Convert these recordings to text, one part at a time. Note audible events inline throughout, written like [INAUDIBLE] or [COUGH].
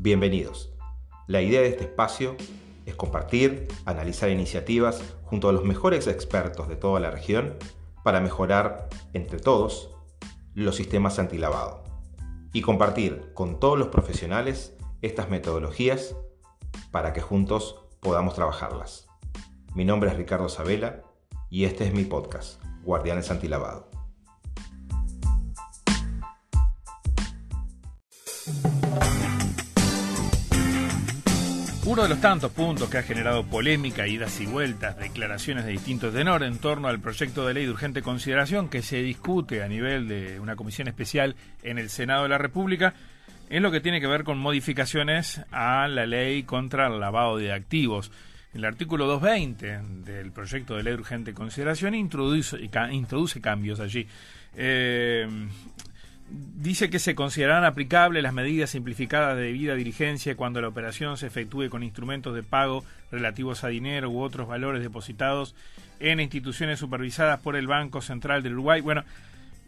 Bienvenidos. La idea de este espacio es compartir, analizar iniciativas junto a los mejores expertos de toda la región para mejorar entre todos los sistemas antilavado y compartir con todos los profesionales estas metodologías para que juntos podamos trabajarlas. Mi nombre es Ricardo Sabela y este es mi podcast, Guardianes Antilavado. Uno de los tantos puntos que ha generado polémica, idas y vueltas, declaraciones de distintos tenor en torno al proyecto de ley de urgente consideración que se discute a nivel de una comisión especial en el Senado de la República es lo que tiene que ver con modificaciones a la ley contra el lavado de activos. El artículo 220 del proyecto de ley de urgente consideración introduce, introduce cambios allí. Eh, dice que se considerarán aplicables las medidas simplificadas de debida diligencia cuando la operación se efectúe con instrumentos de pago relativos a dinero u otros valores depositados en instituciones supervisadas por el Banco Central del Uruguay. Bueno,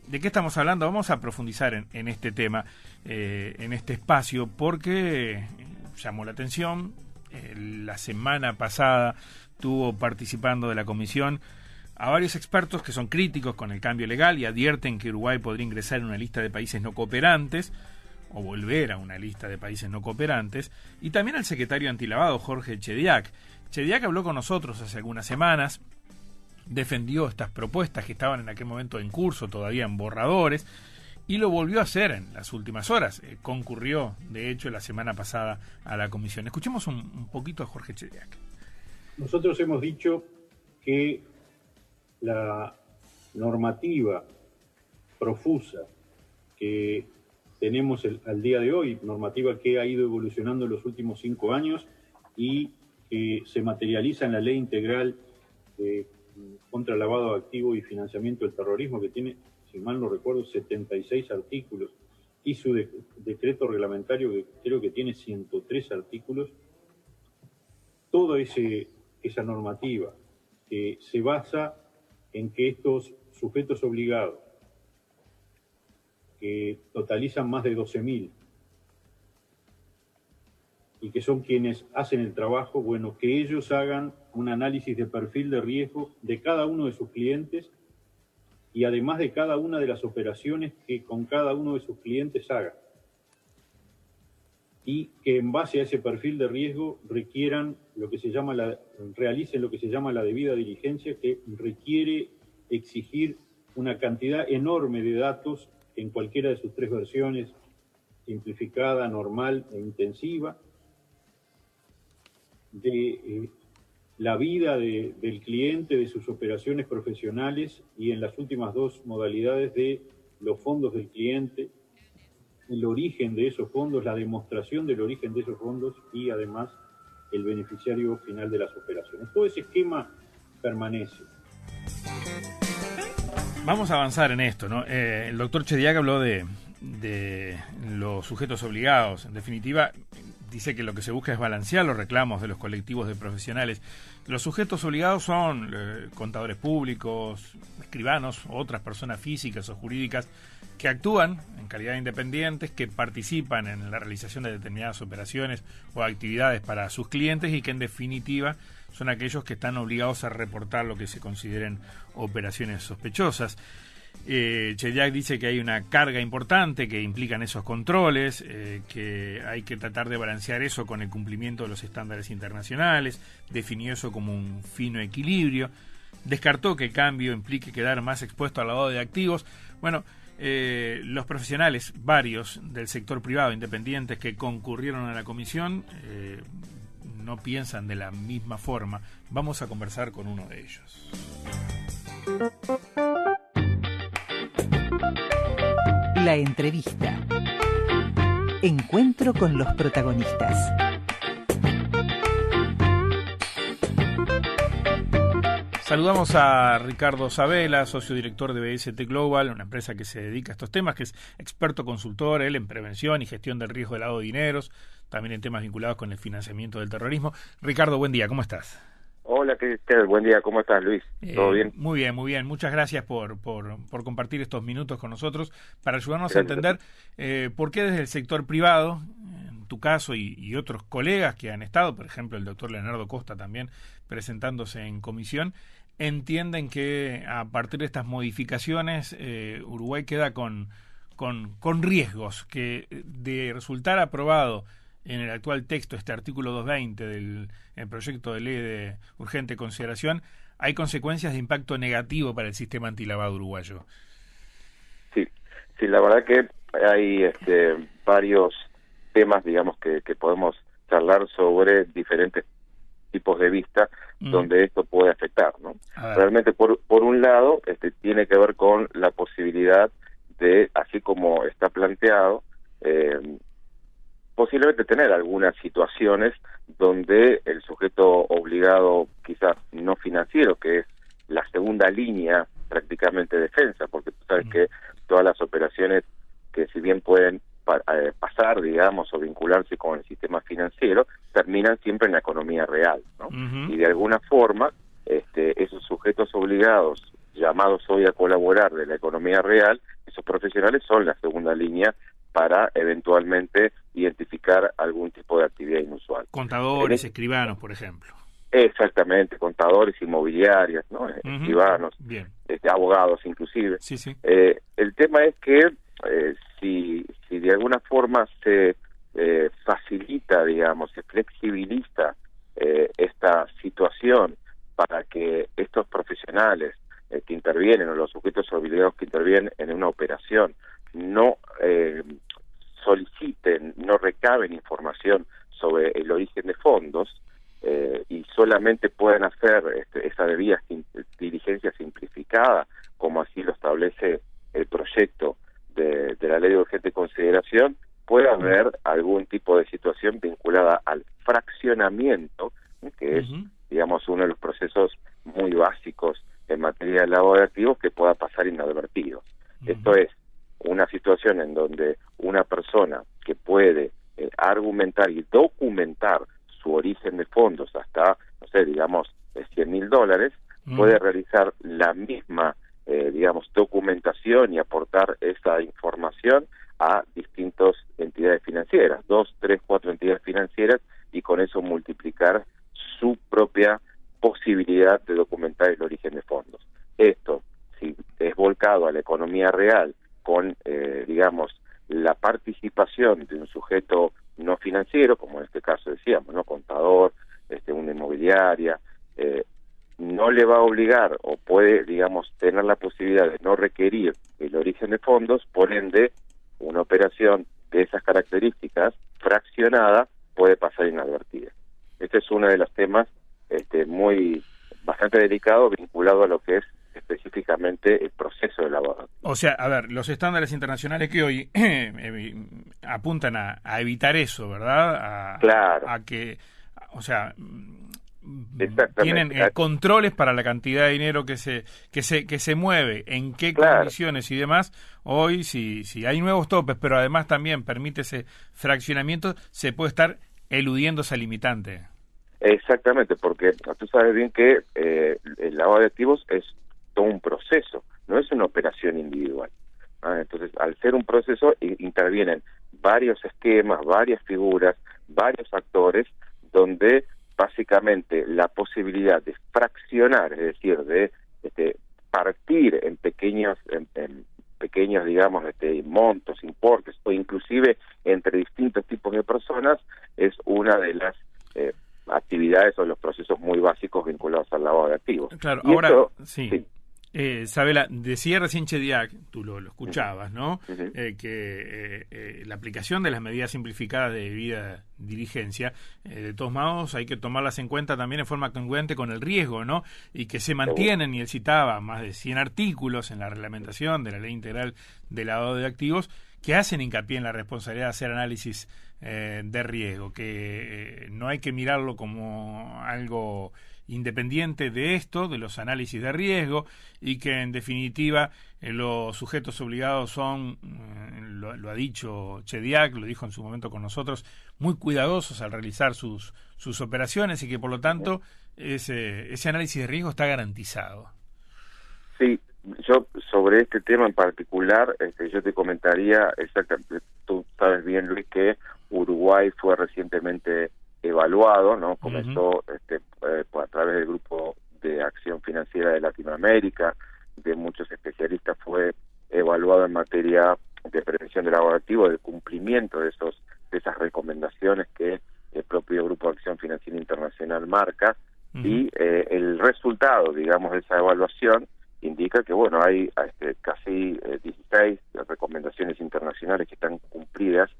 ¿de qué estamos hablando? Vamos a profundizar en, este tema, eh, en este espacio, porque llamó la atención. Eh, la semana pasada estuvo participando de la comisión a varios expertos que son críticos con el cambio legal y advierten que Uruguay podría ingresar en una lista de países no cooperantes o volver a una lista de países no cooperantes, y también al secretario antilavado Jorge Chediak. Chediak habló con nosotros hace algunas semanas, defendió estas propuestas que estaban en aquel momento en curso, todavía en borradores, y lo volvió a hacer en las últimas horas. Eh, concurrió, de hecho, la semana pasada a la comisión. Escuchemos un, un poquito a Jorge Chediak. Nosotros hemos dicho que la normativa profusa que tenemos al día de hoy, normativa que ha ido evolucionando en los últimos cinco años y que se materializa en la ley integral contra el lavado activo y financiamiento del terrorismo, que tiene, si mal no recuerdo, 76 artículos, y su decreto reglamentario, que creo que tiene 103 artículos, toda esa normativa que se basa en que estos sujetos obligados, que totalizan más de 12.000, y que son quienes hacen el trabajo, bueno, que ellos hagan un análisis de perfil de riesgo de cada uno de sus clientes y además de cada una de las operaciones que con cada uno de sus clientes hagan. Y que en base a ese perfil de riesgo requieran lo que se llama la, realicen lo que se llama la debida diligencia, que requiere exigir una cantidad enorme de datos en cualquiera de sus tres versiones, simplificada, normal e intensiva, de eh, la vida del cliente, de sus operaciones profesionales y en las últimas dos modalidades de los fondos del cliente, el origen de esos fondos, la demostración del origen de esos fondos y además el beneficiario final de las operaciones. Todo ese esquema permanece. Vamos a avanzar en esto, ¿no? Eh, el doctor Chediak habló de, los sujetos obligados. En definitiva, dice que lo que se busca es balancear los reclamos de los colectivos de profesionales. Los sujetos obligados son eh, contadores públicos, escribanos, otras personas físicas o jurídicas que actúan en calidad de independientes, que participan en la realización de determinadas operaciones o actividades para sus clientes y que en definitiva son aquellos que están obligados a reportar lo que se consideren operaciones sospechosas. Eh, dice que hay una carga importante que implican esos controles, eh, que hay que tratar de balancear eso con el cumplimiento de los estándares internacionales, definió eso como un fino equilibrio, descartó que el cambio implique quedar más expuesto al lavado de activos. Bueno, eh, los profesionales, varios del sector privado independientes que concurrieron a la comisión, eh, no piensan de la misma forma. Vamos a conversar con uno de ellos. La entrevista. Encuentro con los protagonistas. Saludamos a Ricardo Sabela, socio director de BST Global, una empresa que se dedica a estos temas, que es experto consultor, él en prevención y gestión del riesgo de lavado de dineros, también en temas vinculados con el financiamiento del terrorismo. Ricardo, buen día, ¿cómo estás? Hola, Cristel, buen día, ¿cómo estás, Luis? ¿Todo eh, bien? Muy bien, muy bien. Muchas gracias por, por, por, compartir estos minutos con nosotros para ayudarnos a entender eh, por qué desde el sector privado, tu caso y, otros colegas que han estado, por ejemplo el doctor Leonardo Costa también presentándose en comisión, entienden que a partir de estas modificaciones eh, Uruguay queda con, con, con riesgos, que de resultar aprobado en el actual texto, este artículo 220 del proyecto de ley de urgente consideración, hay consecuencias de impacto negativo para el sistema antilavado uruguayo. Sí, sí, la verdad que hay este, varios temas, digamos, que, que podemos charlar sobre diferentes tipos de vista mm. donde esto puede afectar, ¿no? Realmente, por, por un lado, este, tiene que ver con la posibilidad de, así como está planteado, eh, posiblemente tener algunas situaciones donde el sujeto obligado, quizás no financiero, que es la segunda línea prácticamente defensa, porque tú sabes mm. que todas las operaciones que si bien pueden eh, pasar, digamos, o vincularse con el sistema financiero, terminan siempre en la economía real, ¿no? Y de alguna forma, este, esos sujetos obligados, llamados hoy a colaborar de la economía real, esos profesionales son la segunda línea para eventualmente identificar algún tipo de actividad inusual. Contadores, escribanos, por ejemplo. Exactamente, contadores inmobiliarias, ¿no? escribanos, Este, abogados inclusive. Sí, sí. Eh, el tema es que eh, si, si de alguna forma se eh, facilita, digamos, se flexibiliza eh, esta situación para que estos profesionales eh, que intervienen o los sujetos obligados que intervienen en una operación no eh, soliciten, no recaben información sobre el origen de fondos eh, y solamente puedan hacer este, esa debida diligencia simplificada, como así lo establece el proyecto de, la ley de urgente consideración, puede haber algún tipo de situación vinculada al fraccionamiento, que es, digamos, uno de los procesos muy básicos en materia de lavado de activos que pueda pasar inadvertido. Esto es, una situación en donde una persona que puede eh, argumentar y documentar su origen de fondos hasta, no sé, digamos, 100 mil dólares, puede realizar la misma, eh, digamos, documentación y aportar esa información a distintas entidades financieras, dos, tres, cuatro entidades financieras, y con eso multiplicar su propia posibilidad de documentar el origen de fondos. Esto, si es volcado a la economía real con, eh, digamos, la participación de un sujeto no financiero, como en este caso decíamos, no contador, este, una inmobiliaria, eh, no le va a obligar o puede, digamos, tener la posibilidad de no requerir el origen de fondos, por ende, una operación de esas características fraccionada puede pasar inadvertida. Este es uno de los temas este, muy bastante delicado vinculado a lo que es específicamente el proceso de lavado. O sea, a ver, los estándares internacionales que hoy [CLEARS THROAT] eh, apuntan a, evitar eso, ¿verdad? A, claro. A que, o sea, tienen eh, controles para la cantidad de dinero que se que se que se mueve, en qué condiciones y demás. Hoy, si si hay nuevos topes, pero además también permite ese fraccionamiento, se puede estar eludiendo esa limitante. Exactamente, porque tú sabes bien que eh, el lavado de activos es todo un proceso, no es una operación individual. Entonces, al ser un proceso, intervienen varios esquemas, varias figuras, varios actores, donde básicamente la posibilidad de fraccionar, es decir, de este, partir en pequeños, en, pequeños, digamos, este, montos, importes, o inclusive entre distintos tipos de personas, es una de las eh, actividades o los procesos muy básicos vinculados al lavado de activos. Claro, ahora sí. Eh, Sabela, decía recién Chediak, tú lo, escuchabas, ¿no? Eh, que eh, la aplicación de las medidas simplificadas de debida diligencia, de todos modos, hay que tomarlas en cuenta también en forma congruente con el riesgo, ¿no? Y que se mantienen, y él citaba más de 100 artículos en la reglamentación de la Ley Integral de Lavado de Activos que hacen hincapié en la responsabilidad de hacer análisis de riesgo, que no hay que mirarlo como algo independiente de esto, de los análisis de riesgo, y que en definitiva eh, los sujetos obligados son, eh, lo, ha dicho Chediak, lo dijo en su momento con nosotros, muy cuidadosos al realizar sus, sus operaciones y que por lo tanto ese, ese análisis de riesgo está garantizado. Sí, yo sobre este tema en particular, este, yo te comentaría exactamente, tú sabes bien Luis que Uruguay fue recientemente evaluado, ¿no? Comenzó este, eh, a través del grupo de acción financiera de Latinoamérica, de muchos especialistas, fue evaluado en materia de prevención del lavado activo, del cumplimiento de esos de esas recomendaciones que el propio Grupo de Acción Financiera Internacional marca. Y eh, el resultado, digamos, de esa evaluación indica que, bueno, hay este, casi 16 eh, recomendaciones internacionales que están cumplidas,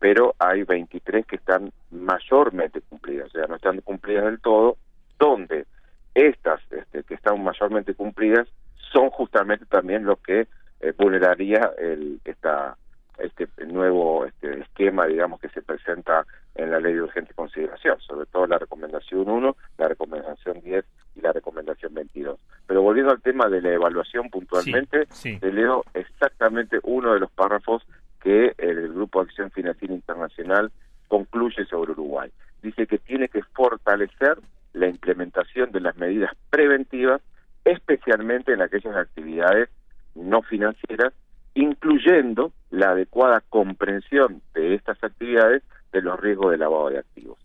pero hay 23 que están mayormente cumplidas, o sea, no están cumplidas del todo, donde estas este, que están mayormente cumplidas son justamente también los que eh, vulneraría el, esta este nuevo este esquema, digamos, que se presenta en la ley de urgente consideración, sobre todo la recomendación 1, la recomendación 10 y la recomendación 22. Pero volviendo al tema de la evaluación puntualmente, te leo exactamente uno de los párrafos que el Grupo Acción Financiera Internacional concluye sobre Uruguay. Dice que tiene que fortalecer la implementación de las medidas preventivas, especialmente en aquellas actividades no financieras, incluyendo la adecuada comprensión de estas actividades de los riesgos de lavado de activos.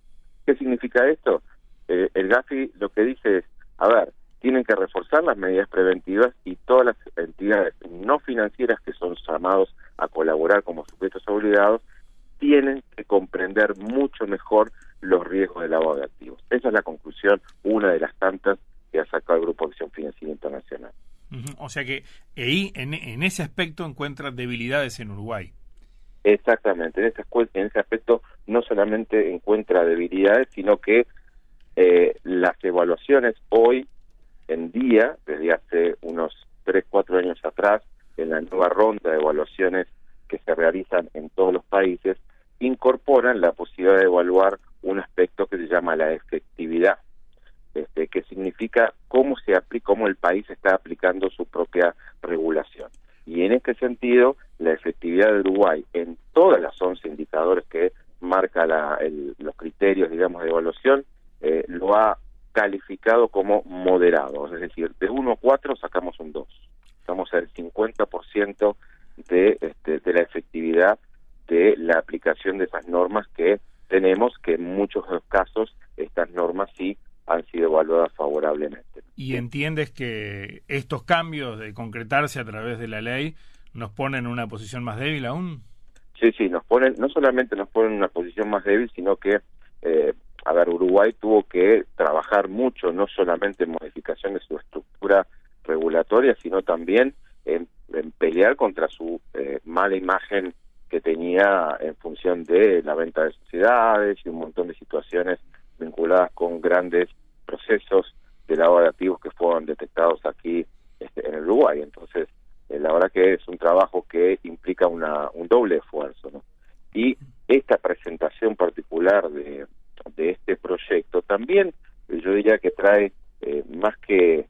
¿Qué significa esto? Eh, el GAFI lo que dice es, a ver, tienen que reforzar las medidas preventivas y todas las entidades no financieras que son llamados a colaborar como sujetos obligados tienen que comprender mucho mejor los riesgos de lavado de activos. Esa es la conclusión, una de las tantas que ha sacado el Grupo de Acción Financiera Internacional. O sea que en, en, ese aspecto, encuentra debilidades en Uruguay. Exactamente, en ese, en ese aspecto no solamente encuentra debilidades, sino que eh, las evaluaciones hoy en día, desde hace unos 3, 4 años atrás, en la nueva ronda de evaluaciones que se realizan en todos los países, incorporan la posibilidad de evaluar un aspecto que se llama la efectividad este, que significa cómo se aplica, cómo el país está aplicando su propia regulación. Y en este sentido, la efectividad de Uruguay en todas las 11 indicadores que marca la, los criterios, digamos, de evaluación, eh, lo ha calificado como moderado, es decir, de 1 a 4 sacamos un 2. Estamos al 50% de, este, de la efectividad de la aplicación de esas normas que tenemos, que en muchos casos estas normas sí han sido evaluadas favorablemente. ¿Y entiendes que estos cambios de concretarse a través de la ley nos ponen en una posición más débil aún? Sí, sí, nos ponen, no solamente nos ponen en una posición más débil, sino que, eh, a ver, Uruguay tuvo que trabajar mucho, no solamente en modificación de su estructura regulatoria, sino también en, pelear contra su eh, mala imagen que tenía en función de la venta de sociedades y un montón de situaciones vinculadas con grandes procesos de lavado de activos que fueron detectados aquí este, en Uruguay. Entonces, eh, la verdad que es un trabajo que implica una, un doble esfuerzo. ¿no? Y esta presentación particular de, de este proyecto también, yo diría que trae eh, más que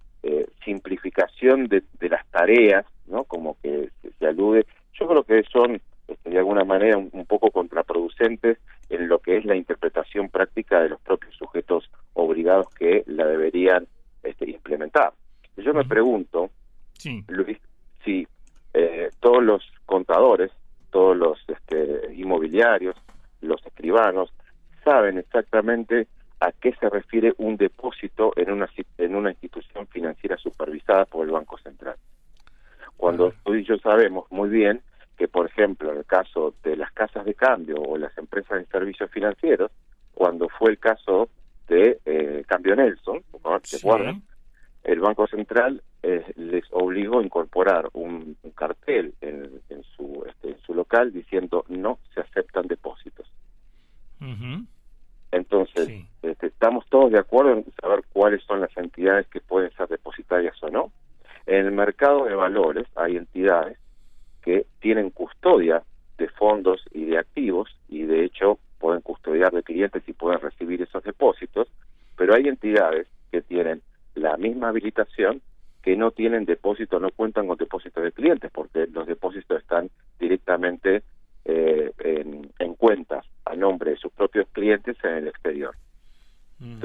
simplificación de, de, las tareas, ¿no? como que se, alude, yo creo que son este, de alguna manera un poco contraproducentes en lo que es la interpretación práctica de los propios sujetos obligados que la deberían este, implementar. Yo me pregunto, Luis, si eh, todos los contadores, todos los este, inmobiliarios, los escribanos, saben exactamente a qué se refiere un depósito en una, en una institución financiera supervisada por el Banco Central. Cuando tú y yo sabemos muy bien que, por ejemplo, en el caso de las casas de cambio o las empresas de servicios financieros, cuando fue el caso de eh, Cambio Nelson, ¿se acuerdan? El Banco Central eh, les obligó a incorporar un, cartel en, su, este, en su local diciendo no se aceptan depósitos. Este, de acuerdo en saber cuáles son las entidades que pueden ser depositarias o no. En el mercado de valores hay entidades que tienen custodia de fondos y de activos y de hecho pueden custodiar de clientes y pueden recibir esos depósitos, pero hay entidades que tienen la misma habilitación que no tienen depósito, no cuentan con depósitos de clientes, porque los depósitos están directamente eh, en, cuentas a nombre de sus propios clientes en el exterior.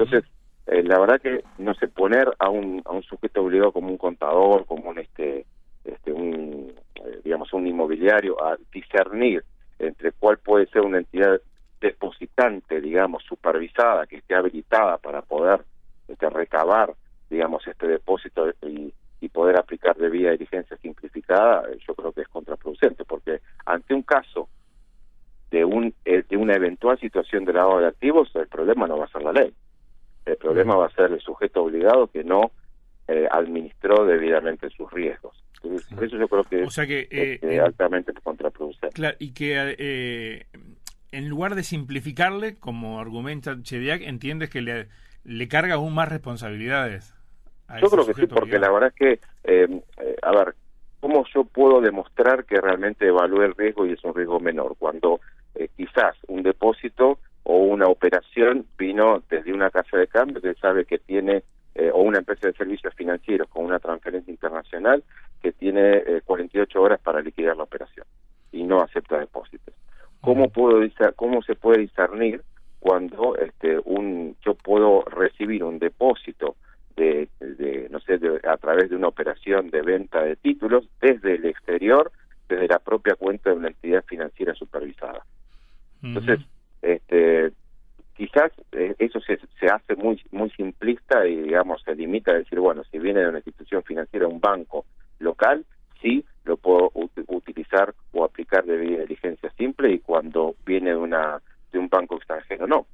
Entonces, eh, la verdad que no sé, poner a un, a un sujeto obligado como un contador, como un este este, un, eh, digamos, un inmobiliario a discernir entre cuál puede ser una entidad bastante, digamos, supervisada, que esté habilitada para poder este, recabar, digamos, este depósito y, y poder aplicar debida diligencia simplificada, eh, yo creo que es contraproducente, porque ante un caso de, un, de una eventual situación de lavado de activos, el problema no va a ser la ley. El problema va a ser el sujeto obligado que no eh, administró debidamente sus riesgos. Entonces, eso yo creo que, o sea que es altamente contraproducente. Claro, y que en lugar de simplificarle, como argumenta Chediak, entiendes que le, le carga aún más responsabilidades. Yo creo que sí, porque la verdad es que, eh, eh, a ver, ¿cómo yo puedo demostrar que realmente evalúe el riesgo y es un riesgo menor? Cuando eh, quizás un depósito o una operación vino desde una casa de cambio que sabe que tiene, o una empresa de servicios financieros con una transferencia internacional que tiene 48 horas para liquidar la operación y no acepta depósitos. ¿Cómo, puedo, cómo se puede discernir cuando este, un, yo puedo recibir un depósito de, de no sé, a través de una operación de venta de títulos desde el exterior, desde la propia cuenta de una entidad financiera supervisada. Entonces, este, quizás eh, eso se, se hace muy muy simplista y digamos se limita a decir bueno si viene de una institución financiera un banco local sí lo puedo utilizar o aplicar de diligencia simple y cuando viene de una de un banco extranjero no.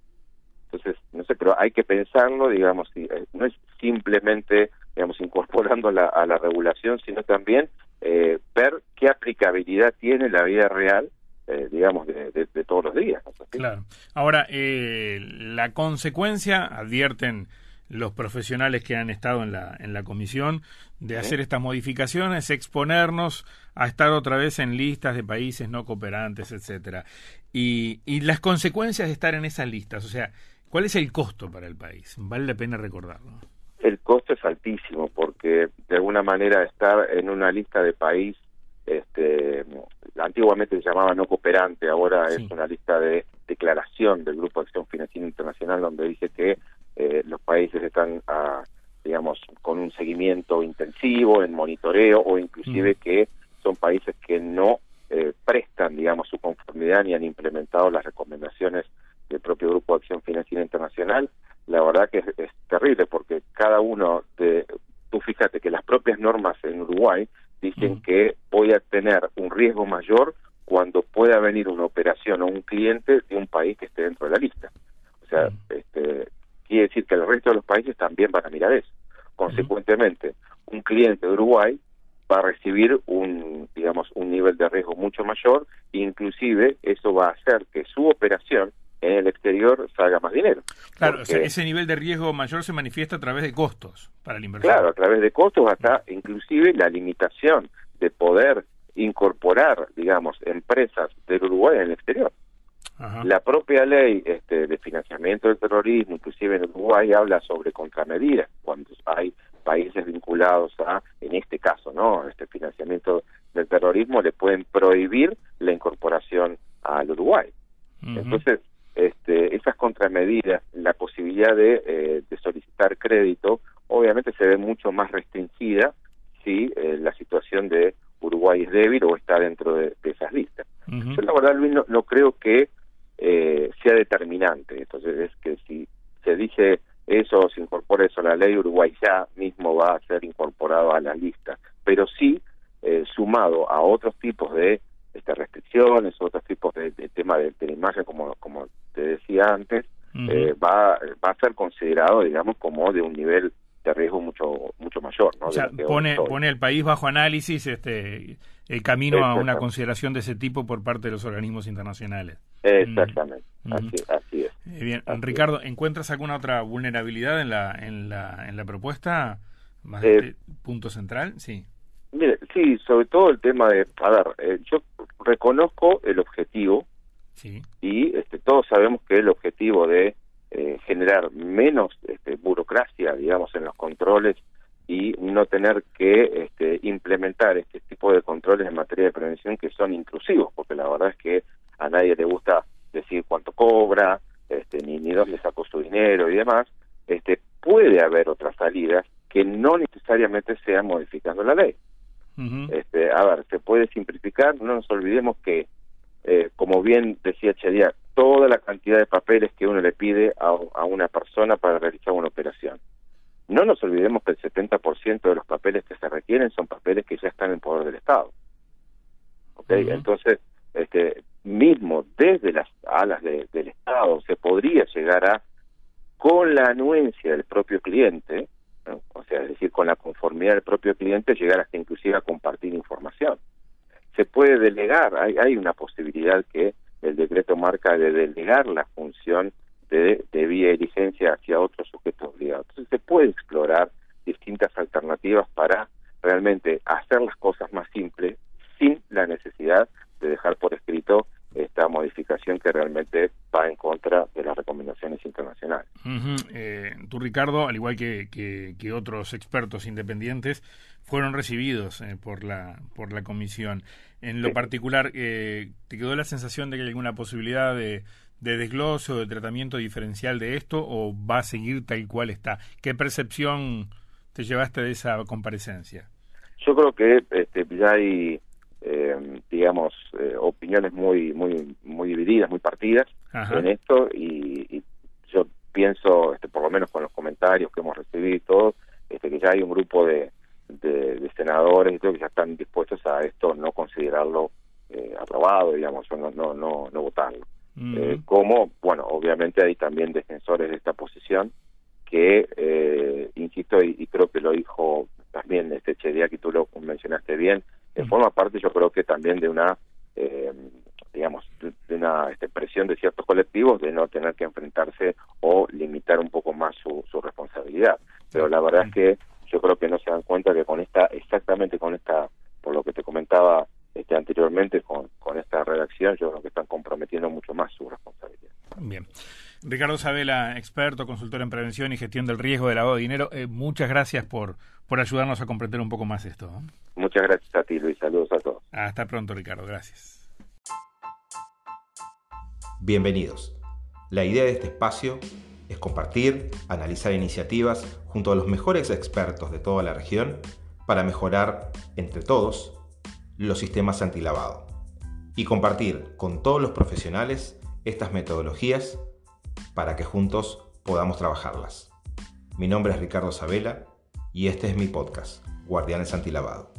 Entonces, no sé, pero hay que pensarlo, digamos, eh, no es simplemente, digamos, incorporando la, a la regulación, sino también eh, ver qué aplicabilidad tiene la vida real eh, digamos, de, de, todos los días. Claro. Ahora, eh, la consecuencia, advierten los profesionales que han estado en la, en la comisión, de hacer estas modificaciones, exponernos a estar otra vez en listas de países no cooperantes, etcétera. Y, y las consecuencias de estar en esas listas, o sea, ¿Cuál es el costo para el país? Vale la pena recordarlo. El costo es altísimo porque de alguna manera estar en una lista de país, este, antiguamente se llamaba no cooperante, ahora es una lista de declaración del Grupo de Acción Financiera Internacional donde dice que eh, los países están, a, digamos, con un seguimiento intensivo, en monitoreo o inclusive mm. que son países que no eh, prestan, digamos, su conformidad ni han implementado las recomendaciones del propio Grupo de Acción Financiera Internacional, la verdad que es, terrible porque cada uno de, tú fíjate que las propias normas en Uruguay dicen mm. que voy a tener un riesgo mayor cuando pueda venir una operación o un cliente de un país que esté dentro de la lista. O sea, mm. este, quiere decir que el resto de los países también van a mirar eso. Consecuentemente, un cliente de Uruguay va a recibir un, digamos, un nivel de riesgo mucho mayor, inclusive eso va a hacer que su operación en el exterior salga más dinero. Claro, o sea, ese nivel de riesgo mayor se manifiesta a través de costos para el inversor. Claro, a través de costos hasta inclusive la limitación de poder incorporar, digamos, empresas del Uruguay en el exterior. La propia ley este, de financiamiento del terrorismo, inclusive en Uruguay, habla sobre contramedidas cuando hay países vinculados a, en este caso, no, este financiamiento del terrorismo, le pueden prohibir la incorporación al Uruguay. Entonces, esas contramedidas, la posibilidad de, eh, de, solicitar crédito, obviamente se ve mucho más restringida si eh, la situación de Uruguay es débil o está dentro de, esas listas. Yo la verdad, Luis, no, creo que eh, sea determinante. Entonces, es que si se dice eso se incorpora eso a la ley, Uruguay ya mismo va a ser incorporado a la lista. Pero sí, sumado a otros tipos de este, restricciones, otros tipos de, de tema de, la imagen, como, como te decía antes, eh, va, va a ser considerado, digamos, como de un nivel de riesgo mucho mucho mayor. ¿no? O sea, pone, pone el país bajo análisis este el camino a una consideración de ese tipo por parte de los organismos internacionales. Exactamente, así, es. Eh, bien, Ricardo, ¿encuentras alguna otra vulnerabilidad en la, en la, en la propuesta? Más eh, este punto central, sí. Mire, sí, sobre todo el tema de, a ver, eh, yo reconozco el objetivo sí. y este, todos sabemos que el objetivo de eh, generar menos este, burocracia, digamos, en los controles y no tener que este, implementar este tipo de controles en materia de prevención que son intrusivos, porque la verdad es que a nadie le gusta decir cuánto cobra, este, ni, ni dónde sacó su dinero y demás, este, puede haber otras salidas que no necesariamente sean modificando la ley. Este, a ver, se puede simplificar, no nos olvidemos que, eh, como bien decía Chediak, toda la cantidad de papeles que uno le pide a, a una persona para realizar una operación. No nos olvidemos que el 70% de los papeles que se requieren son papeles que ya están en poder del Estado. ¿Okay? Entonces, este, mismo desde las alas del Estado se podría llegar a, con la anuencia del propio cliente, o sea, es decir, con la conformidad del propio cliente, llegar hasta inclusive a compartir información. Se puede delegar, hay, hay una posibilidad que el decreto marca de delegar la función de, vía de licencia hacia otro sujeto obligado. Entonces se puede explorar distintas alternativas para realmente hacer las cosas más simples sin la necesidad de dejar por escrito esta modificación que realmente va en contra de las recomendaciones internacionales. eh, tú, Ricardo, al igual que, otros expertos independientes, fueron recibidos eh, por, la, por la comisión. En lo particular, eh, ¿te quedó la sensación de que hay alguna posibilidad de, de desglose o de tratamiento diferencial de esto o va a seguir tal cual está? ¿Qué percepción te llevaste de esa comparecencia? Yo creo que este, ya hay eh, digamos, eh, opiniones muy, muy, muy divididas, muy partidas en esto y, yo pienso, este, por lo menos con los comentarios que hemos recibido y todo, este, que ya hay un grupo de, de, senadores y todo que ya están dispuestos a esto, no considerarlo eh, aprobado, digamos, o no, no, no, no votarlo. Eh, como, bueno, obviamente hay también defensores de esta posición que, insisto, y, creo que lo dijo también este Chedia, que tú lo mencionaste bien, forma parte yo creo que también de una eh, digamos de una este, presión de ciertos colectivos de no tener que enfrentarse o limitar un poco más su, su responsabilidad. Pero la verdad es que yo creo que no se dan cuenta que con esta exactamente con esta por lo que te comentaba este, anteriormente con, con esta redacción yo creo que están comprometiendo mucho más su responsabilidad bien Ricardo Sabela, experto, consultor en prevención y gestión del riesgo de lavado de dinero, eh, muchas gracias por, por ayudarnos a comprender un poco más esto. Muchas gracias a ti, Luis. Saludos a todos. Hasta pronto, Ricardo. Gracias. Bienvenidos. La idea de este espacio es compartir, analizar iniciativas junto a los mejores expertos de toda la región para mejorar entre todos los sistemas antilavado y compartir con todos los profesionales estas metodologías para que juntos podamos trabajarlas. Mi nombre es Ricardo Sabela y este es mi podcast, Guardianes Antilavado.